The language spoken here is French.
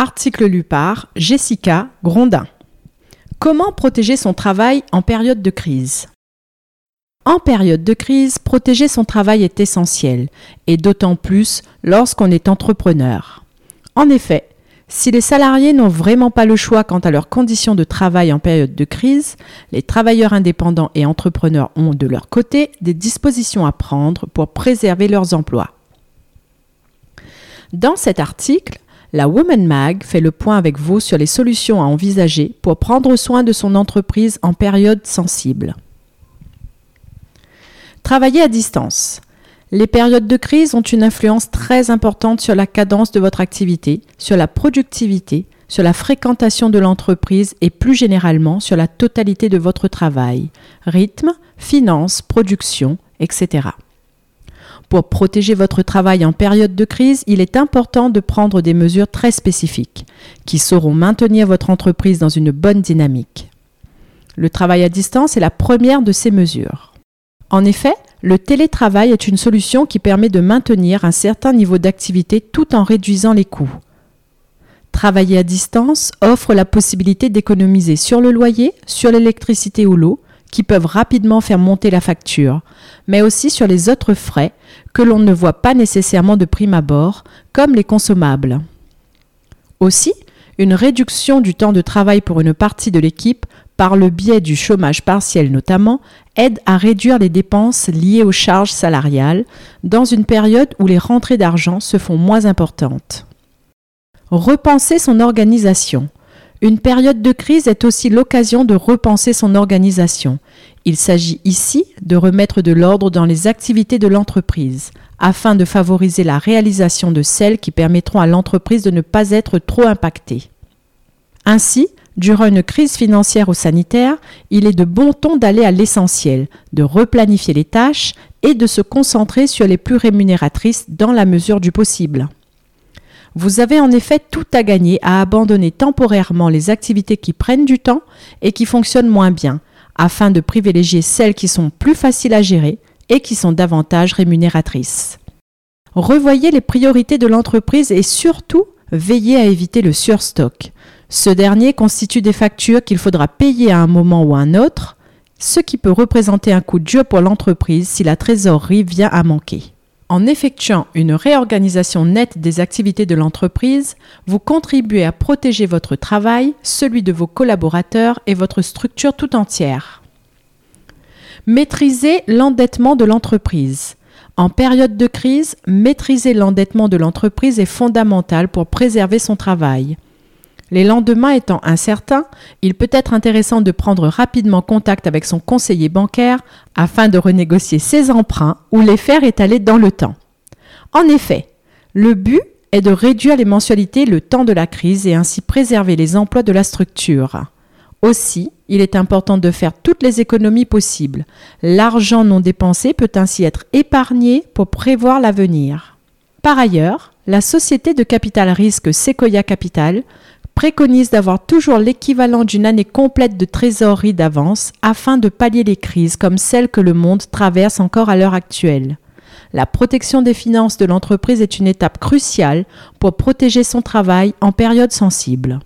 Article lu par Jessica Grondin. Comment protéger son travail en période de crise? En période de crise, protéger son travail est essentiel, et d'autant plus lorsqu'on est entrepreneur. En effet, si les salariés n'ont vraiment pas le choix quant à leurs conditions de travail en période de crise, les travailleurs indépendants et entrepreneurs ont de leur côté des dispositions à prendre pour préserver leurs emplois. Dans cet article, la Woman Mag fait le point avec vous sur les solutions à envisager pour prendre soin de son entreprise en période sensible. Travailler à distance. Les périodes de crise ont une influence très importante sur la cadence de votre activité, sur la productivité, sur la fréquentation de l'entreprise et plus généralement sur la totalité de votre travail, rythme, finances, production, etc. Pour protéger votre travail en période de crise, il est important de prendre des mesures très spécifiques qui sauront maintenir votre entreprise dans une bonne dynamique. Le travail à distance est la première de ces mesures. En effet, le télétravail est une solution qui permet de maintenir un certain niveau d'activité tout en réduisant les coûts. Travailler à distance offre la possibilité d'économiser sur le loyer, sur l'électricité ou l'eau, qui peuvent rapidement faire monter la facture, mais aussi sur les autres frais que l'on ne voit pas nécessairement de prime abord, comme les consommables. Aussi, une réduction du temps de travail pour une partie de l'équipe, par le biais du chômage partiel notamment, aide à réduire les dépenses liées aux charges salariales dans une période où les rentrées d'argent se font moins importantes. Repenser son organisation. Une période de crise est aussi l'occasion de repenser son organisation. Il s'agit ici de remettre de l'ordre dans les activités de l'entreprise, afin de favoriser la réalisation de celles qui permettront à l'entreprise de ne pas être trop impactée. Ainsi, durant une crise financière ou sanitaire, il est de bon ton d'aller à l'essentiel, de replanifier les tâches et de se concentrer sur les plus rémunératrices dans la mesure du possible. Vous avez en effet tout à gagner à abandonner temporairement les activités qui prennent du temps et qui fonctionnent moins bien, afin de privilégier celles qui sont plus faciles à gérer et qui sont davantage rémunératrices. Revoyez les priorités de l'entreprise et surtout veillez à éviter le surstock. Ce dernier constitue des factures qu'il faudra payer à un moment ou à un autre, ce qui peut représenter un coût dur pour l'entreprise si la trésorerie vient à manquer. En effectuant une réorganisation nette des activités de l'entreprise, vous contribuez à protéger votre travail, celui de vos collaborateurs et votre structure tout entière. Maîtriser l'endettement de l'entreprise. En période de crise, maîtriser l'endettement de l'entreprise est fondamental pour préserver son travail. Les lendemains étant incertains, il peut être intéressant de prendre rapidement contact avec son conseiller bancaire afin de renégocier ses emprunts ou les faire étaler dans le temps. En effet, le but est de réduire les mensualités le temps de la crise et ainsi préserver les emplois de la structure. Aussi, il est important de faire toutes les économies possibles. L'argent non dépensé peut ainsi être épargné pour prévoir l'avenir. Par ailleurs, la société de capital risque Sequoia Capital préconise d'avoir toujours l'équivalent d'une année complète de trésorerie d'avance afin de pallier les crises comme celles que le monde traverse encore à l'heure actuelle. La protection des finances de l'entreprise est une étape cruciale pour protéger son travail en période sensible.